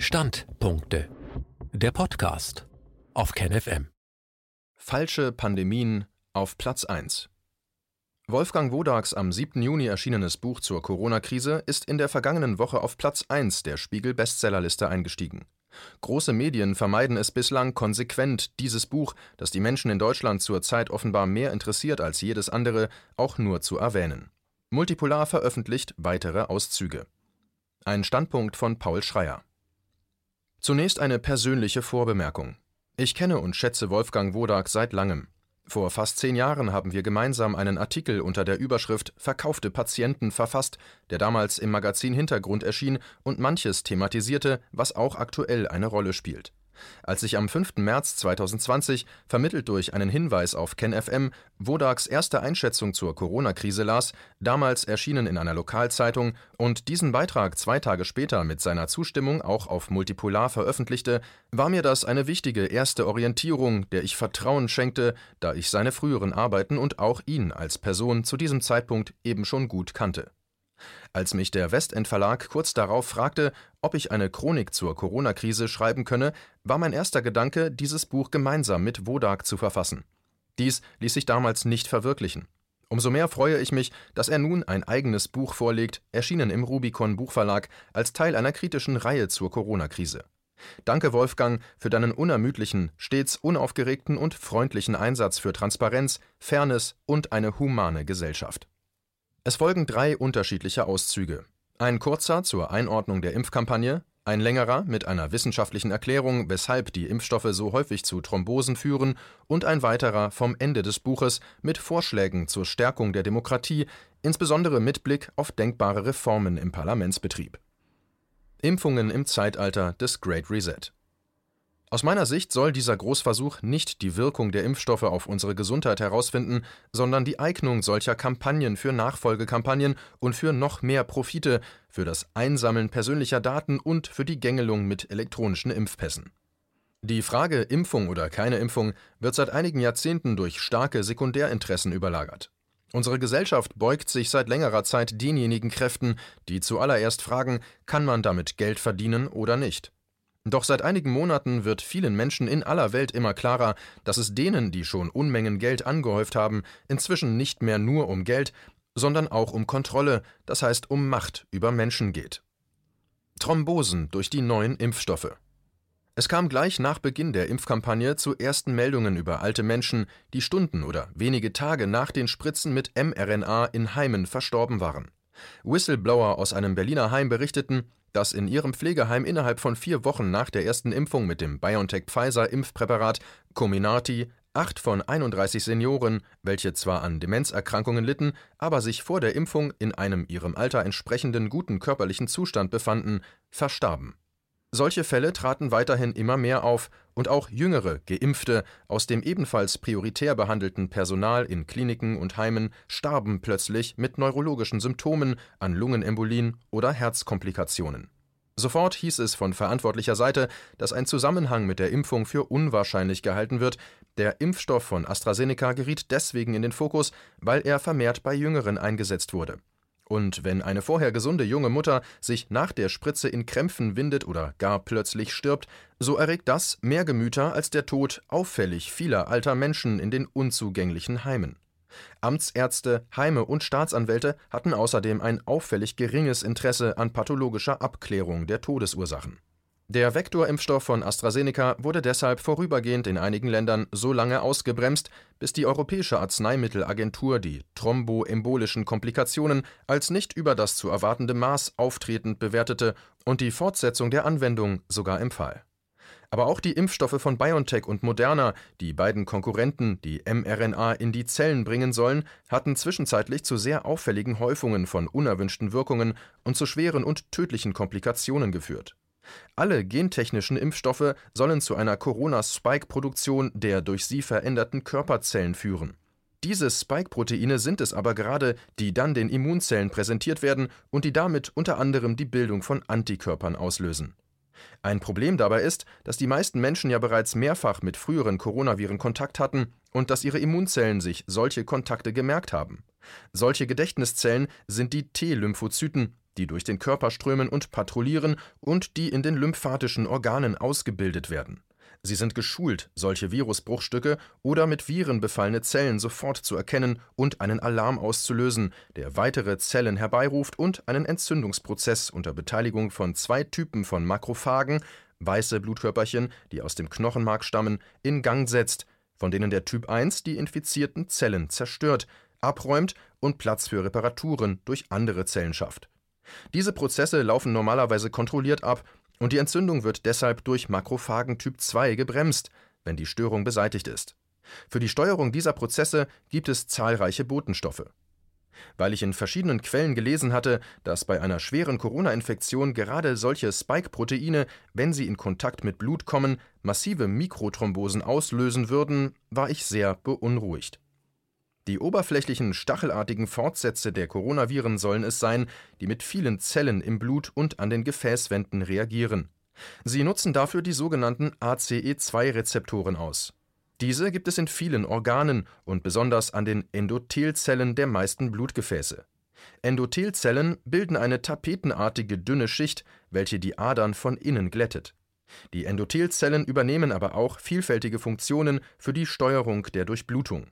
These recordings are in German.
Standpunkte. Der Podcast auf KenFM. Falsche Pandemien auf Platz 1. Wolfgang Wodags am 7. Juni erschienenes Buch zur Corona-Krise ist in der vergangenen Woche auf Platz 1 der Spiegel-Bestsellerliste eingestiegen. Große Medien vermeiden es bislang konsequent, dieses Buch, das die Menschen in Deutschland zurzeit offenbar mehr interessiert als jedes andere, auch nur zu erwähnen. Multipolar veröffentlicht weitere Auszüge. Ein Standpunkt von Paul Schreier. Zunächst eine persönliche Vorbemerkung. Ich kenne und schätze Wolfgang Wodak seit langem. Vor fast zehn Jahren haben wir gemeinsam einen Artikel unter der Überschrift Verkaufte Patienten verfasst, der damals im Magazin Hintergrund erschien und manches thematisierte, was auch aktuell eine Rolle spielt als ich am 5. März 2020, vermittelt durch einen Hinweis auf KenFM, Wodags erste Einschätzung zur Corona-Krise las, damals erschienen in einer Lokalzeitung, und diesen Beitrag zwei Tage später mit seiner Zustimmung auch auf Multipolar veröffentlichte, war mir das eine wichtige erste Orientierung, der ich Vertrauen schenkte, da ich seine früheren Arbeiten und auch ihn als Person zu diesem Zeitpunkt eben schon gut kannte. Als mich der Westend Verlag kurz darauf fragte, ob ich eine Chronik zur Corona-Krise schreiben könne, war mein erster Gedanke, dieses Buch gemeinsam mit Wodak zu verfassen. Dies ließ sich damals nicht verwirklichen. Umso mehr freue ich mich, dass er nun ein eigenes Buch vorlegt, erschienen im Rubicon Buchverlag, als Teil einer kritischen Reihe zur Corona-Krise. Danke, Wolfgang, für deinen unermüdlichen, stets unaufgeregten und freundlichen Einsatz für Transparenz, Fairness und eine humane Gesellschaft. Es folgen drei unterschiedliche Auszüge. Ein kurzer zur Einordnung der Impfkampagne, ein längerer mit einer wissenschaftlichen Erklärung, weshalb die Impfstoffe so häufig zu Thrombosen führen, und ein weiterer vom Ende des Buches mit Vorschlägen zur Stärkung der Demokratie, insbesondere mit Blick auf denkbare Reformen im Parlamentsbetrieb. Impfungen im Zeitalter des Great Reset. Aus meiner Sicht soll dieser Großversuch nicht die Wirkung der Impfstoffe auf unsere Gesundheit herausfinden, sondern die Eignung solcher Kampagnen für Nachfolgekampagnen und für noch mehr Profite, für das Einsammeln persönlicher Daten und für die Gängelung mit elektronischen Impfpässen. Die Frage Impfung oder keine Impfung wird seit einigen Jahrzehnten durch starke Sekundärinteressen überlagert. Unsere Gesellschaft beugt sich seit längerer Zeit denjenigen Kräften, die zuallererst fragen, kann man damit Geld verdienen oder nicht. Doch seit einigen Monaten wird vielen Menschen in aller Welt immer klarer, dass es denen, die schon Unmengen Geld angehäuft haben, inzwischen nicht mehr nur um Geld, sondern auch um Kontrolle, das heißt um Macht über Menschen geht. Thrombosen durch die neuen Impfstoffe. Es kam gleich nach Beginn der Impfkampagne zu ersten Meldungen über alte Menschen, die Stunden oder wenige Tage nach den Spritzen mit mRNA in Heimen verstorben waren. Whistleblower aus einem Berliner Heim berichteten, dass in ihrem Pflegeheim innerhalb von vier Wochen nach der ersten Impfung mit dem BioNTech-Pfizer-Impfpräparat Comirnaty acht von 31 Senioren, welche zwar an Demenzerkrankungen litten, aber sich vor der Impfung in einem ihrem Alter entsprechenden guten körperlichen Zustand befanden, verstarben. Solche Fälle traten weiterhin immer mehr auf und auch jüngere Geimpfte aus dem ebenfalls prioritär behandelten Personal in Kliniken und Heimen starben plötzlich mit neurologischen Symptomen an Lungenembolien oder Herzkomplikationen. Sofort hieß es von verantwortlicher Seite, dass ein Zusammenhang mit der Impfung für unwahrscheinlich gehalten wird. Der Impfstoff von AstraZeneca geriet deswegen in den Fokus, weil er vermehrt bei Jüngeren eingesetzt wurde. Und wenn eine vorher gesunde junge Mutter sich nach der Spritze in Krämpfen windet oder gar plötzlich stirbt, so erregt das mehr Gemüter als der Tod auffällig vieler alter Menschen in den unzugänglichen Heimen. Amtsärzte, Heime und Staatsanwälte hatten außerdem ein auffällig geringes Interesse an pathologischer Abklärung der Todesursachen. Der Vektorimpfstoff von AstraZeneca wurde deshalb vorübergehend in einigen Ländern so lange ausgebremst, bis die Europäische Arzneimittelagentur die thromboembolischen Komplikationen als nicht über das zu erwartende Maß auftretend bewertete und die Fortsetzung der Anwendung sogar empfahl. Aber auch die Impfstoffe von BioNTech und Moderna, die beiden Konkurrenten, die mRNA in die Zellen bringen sollen, hatten zwischenzeitlich zu sehr auffälligen Häufungen von unerwünschten Wirkungen und zu schweren und tödlichen Komplikationen geführt alle gentechnischen Impfstoffe sollen zu einer Corona-Spike-Produktion der durch sie veränderten Körperzellen führen. Diese Spike-Proteine sind es aber gerade, die dann den Immunzellen präsentiert werden und die damit unter anderem die Bildung von Antikörpern auslösen. Ein Problem dabei ist, dass die meisten Menschen ja bereits mehrfach mit früheren Coronaviren Kontakt hatten und dass ihre Immunzellen sich solche Kontakte gemerkt haben. Solche Gedächtniszellen sind die T-Lymphozyten, die durch den Körper strömen und patrouillieren und die in den lymphatischen Organen ausgebildet werden. Sie sind geschult, solche Virusbruchstücke oder mit Viren befallene Zellen sofort zu erkennen und einen Alarm auszulösen, der weitere Zellen herbeiruft und einen Entzündungsprozess unter Beteiligung von zwei Typen von Makrophagen, weiße Blutkörperchen, die aus dem Knochenmark stammen, in Gang setzt, von denen der Typ 1 die infizierten Zellen zerstört, abräumt und Platz für Reparaturen durch andere Zellen schafft. Diese Prozesse laufen normalerweise kontrolliert ab und die Entzündung wird deshalb durch Makrophagen Typ 2 gebremst, wenn die Störung beseitigt ist. Für die Steuerung dieser Prozesse gibt es zahlreiche Botenstoffe. Weil ich in verschiedenen Quellen gelesen hatte, dass bei einer schweren Corona-Infektion gerade solche Spike-Proteine, wenn sie in Kontakt mit Blut kommen, massive Mikrothrombosen auslösen würden, war ich sehr beunruhigt. Die oberflächlichen stachelartigen Fortsätze der Coronaviren sollen es sein, die mit vielen Zellen im Blut und an den Gefäßwänden reagieren. Sie nutzen dafür die sogenannten ACE2-Rezeptoren aus. Diese gibt es in vielen Organen und besonders an den Endothelzellen der meisten Blutgefäße. Endothelzellen bilden eine tapetenartige dünne Schicht, welche die Adern von innen glättet. Die Endothelzellen übernehmen aber auch vielfältige Funktionen für die Steuerung der Durchblutung.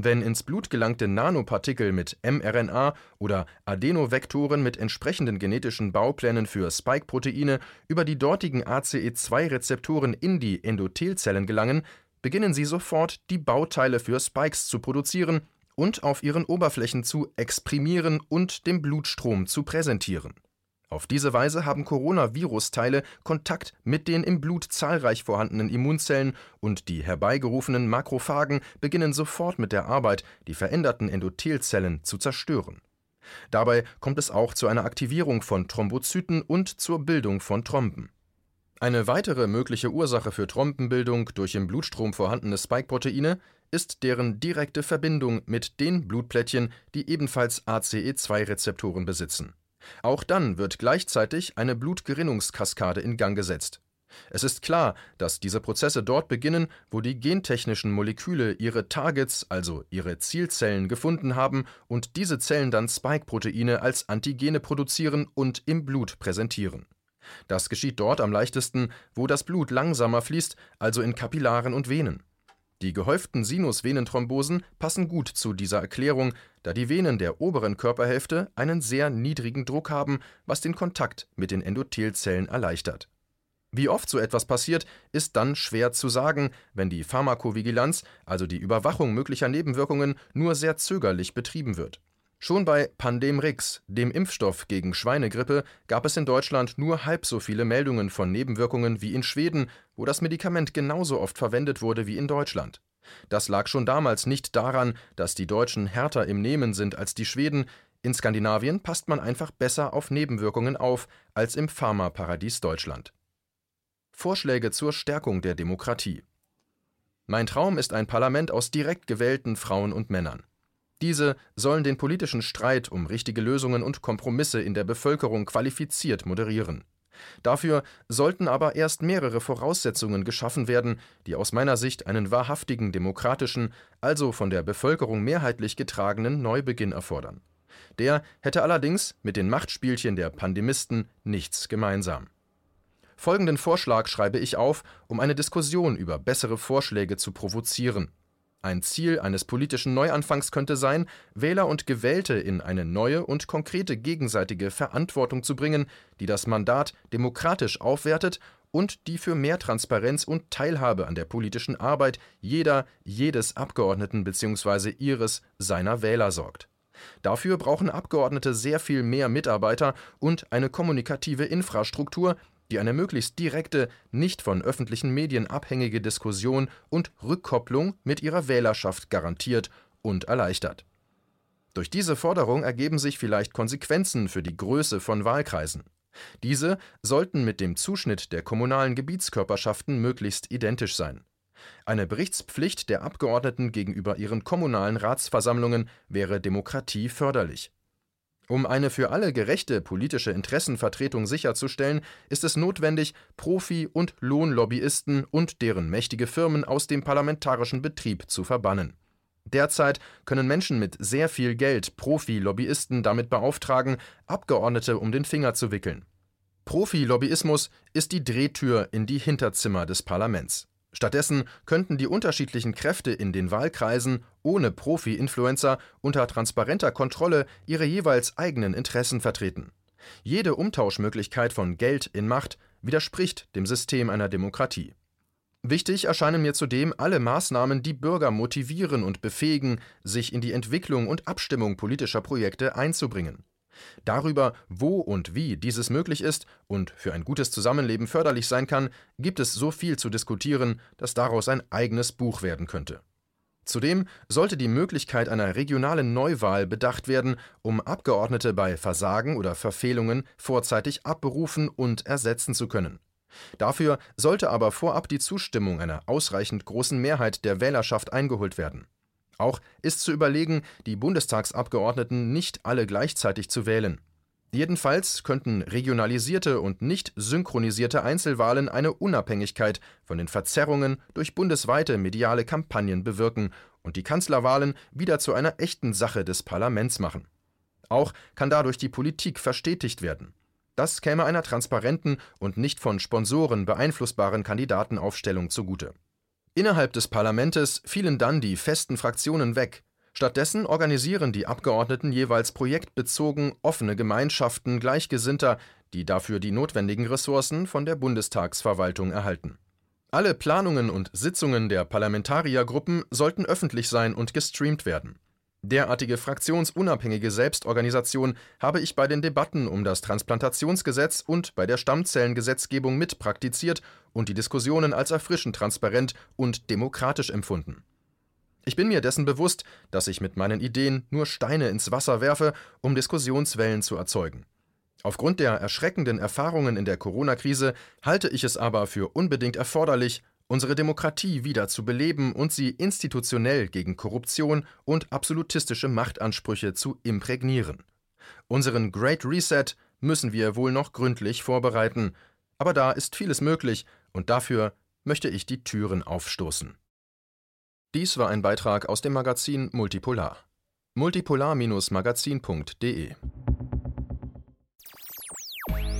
Wenn ins Blut gelangte Nanopartikel mit mRNA oder Adenovektoren mit entsprechenden genetischen Bauplänen für Spike-Proteine über die dortigen ACE2-Rezeptoren in die Endothelzellen gelangen, beginnen sie sofort, die Bauteile für Spikes zu produzieren und auf ihren Oberflächen zu exprimieren und dem Blutstrom zu präsentieren auf diese Weise haben Coronavirus-Teile Kontakt mit den im Blut zahlreich vorhandenen Immunzellen und die herbeigerufenen Makrophagen beginnen sofort mit der Arbeit, die veränderten Endothelzellen zu zerstören. Dabei kommt es auch zu einer Aktivierung von Thrombozyten und zur Bildung von Thromben. Eine weitere mögliche Ursache für Thrombenbildung durch im Blutstrom vorhandene Spike-Proteine ist deren direkte Verbindung mit den Blutplättchen, die ebenfalls ACE2-Rezeptoren besitzen auch dann wird gleichzeitig eine Blutgerinnungskaskade in Gang gesetzt. Es ist klar, dass diese Prozesse dort beginnen, wo die gentechnischen Moleküle ihre Targets, also ihre Zielzellen, gefunden haben und diese Zellen dann Spike-Proteine als Antigene produzieren und im Blut präsentieren. Das geschieht dort am leichtesten, wo das Blut langsamer fließt, also in Kapillaren und Venen. Die gehäuften Sinusvenenthrombosen passen gut zu dieser Erklärung, da die Venen der oberen Körperhälfte einen sehr niedrigen Druck haben, was den Kontakt mit den Endothelzellen erleichtert. Wie oft so etwas passiert, ist dann schwer zu sagen, wenn die Pharmakovigilanz, also die Überwachung möglicher Nebenwirkungen, nur sehr zögerlich betrieben wird. Schon bei Pandemrix, dem Impfstoff gegen Schweinegrippe, gab es in Deutschland nur halb so viele Meldungen von Nebenwirkungen wie in Schweden, wo das Medikament genauso oft verwendet wurde wie in Deutschland. Das lag schon damals nicht daran, dass die Deutschen härter im Nehmen sind als die Schweden, in Skandinavien passt man einfach besser auf Nebenwirkungen auf als im Pharmaparadies Deutschland. Vorschläge zur Stärkung der Demokratie Mein Traum ist ein Parlament aus direkt gewählten Frauen und Männern. Diese sollen den politischen Streit um richtige Lösungen und Kompromisse in der Bevölkerung qualifiziert moderieren. Dafür sollten aber erst mehrere Voraussetzungen geschaffen werden, die aus meiner Sicht einen wahrhaftigen demokratischen, also von der Bevölkerung mehrheitlich getragenen Neubeginn erfordern. Der hätte allerdings mit den Machtspielchen der Pandemisten nichts gemeinsam. Folgenden Vorschlag schreibe ich auf, um eine Diskussion über bessere Vorschläge zu provozieren. Ein Ziel eines politischen Neuanfangs könnte sein, Wähler und Gewählte in eine neue und konkrete gegenseitige Verantwortung zu bringen, die das Mandat demokratisch aufwertet und die für mehr Transparenz und Teilhabe an der politischen Arbeit jeder, jedes Abgeordneten bzw. ihres, seiner Wähler sorgt. Dafür brauchen Abgeordnete sehr viel mehr Mitarbeiter und eine kommunikative Infrastruktur, die eine möglichst direkte, nicht von öffentlichen Medien abhängige Diskussion und Rückkopplung mit ihrer Wählerschaft garantiert und erleichtert. Durch diese Forderung ergeben sich vielleicht Konsequenzen für die Größe von Wahlkreisen. Diese sollten mit dem Zuschnitt der kommunalen Gebietskörperschaften möglichst identisch sein. Eine Berichtspflicht der Abgeordneten gegenüber ihren kommunalen Ratsversammlungen wäre Demokratie förderlich. Um eine für alle gerechte politische Interessenvertretung sicherzustellen, ist es notwendig, Profi- und Lohnlobbyisten und deren mächtige Firmen aus dem parlamentarischen Betrieb zu verbannen. Derzeit können Menschen mit sehr viel Geld Profi-Lobbyisten damit beauftragen, Abgeordnete um den Finger zu wickeln. Profi-Lobbyismus ist die Drehtür in die Hinterzimmer des Parlaments. Stattdessen könnten die unterschiedlichen Kräfte in den Wahlkreisen ohne Profi-Influencer unter transparenter Kontrolle ihre jeweils eigenen Interessen vertreten. Jede Umtauschmöglichkeit von Geld in Macht widerspricht dem System einer Demokratie. Wichtig erscheinen mir zudem alle Maßnahmen, die Bürger motivieren und befähigen, sich in die Entwicklung und Abstimmung politischer Projekte einzubringen. Darüber, wo und wie dieses möglich ist und für ein gutes Zusammenleben förderlich sein kann, gibt es so viel zu diskutieren, dass daraus ein eigenes Buch werden könnte. Zudem sollte die Möglichkeit einer regionalen Neuwahl bedacht werden, um Abgeordnete bei Versagen oder Verfehlungen vorzeitig abberufen und ersetzen zu können. Dafür sollte aber vorab die Zustimmung einer ausreichend großen Mehrheit der Wählerschaft eingeholt werden. Auch ist zu überlegen, die Bundestagsabgeordneten nicht alle gleichzeitig zu wählen. Jedenfalls könnten regionalisierte und nicht synchronisierte Einzelwahlen eine Unabhängigkeit von den Verzerrungen durch bundesweite mediale Kampagnen bewirken und die Kanzlerwahlen wieder zu einer echten Sache des Parlaments machen. Auch kann dadurch die Politik verstetigt werden. Das käme einer transparenten und nicht von Sponsoren beeinflussbaren Kandidatenaufstellung zugute. Innerhalb des Parlamentes fielen dann die festen Fraktionen weg. Stattdessen organisieren die Abgeordneten jeweils projektbezogen offene Gemeinschaften Gleichgesinnter, die dafür die notwendigen Ressourcen von der Bundestagsverwaltung erhalten. Alle Planungen und Sitzungen der Parlamentariergruppen sollten öffentlich sein und gestreamt werden. Derartige fraktionsunabhängige Selbstorganisation habe ich bei den Debatten um das Transplantationsgesetz und bei der Stammzellengesetzgebung mitpraktiziert und die Diskussionen als erfrischend transparent und demokratisch empfunden. Ich bin mir dessen bewusst, dass ich mit meinen Ideen nur Steine ins Wasser werfe, um Diskussionswellen zu erzeugen. Aufgrund der erschreckenden Erfahrungen in der Corona-Krise halte ich es aber für unbedingt erforderlich, unsere Demokratie wieder zu beleben und sie institutionell gegen Korruption und absolutistische Machtansprüche zu imprägnieren. Unseren Great Reset müssen wir wohl noch gründlich vorbereiten, aber da ist vieles möglich, und dafür möchte ich die Türen aufstoßen. Dies war ein Beitrag aus dem Magazin Multipolar. multipolar-magazin.de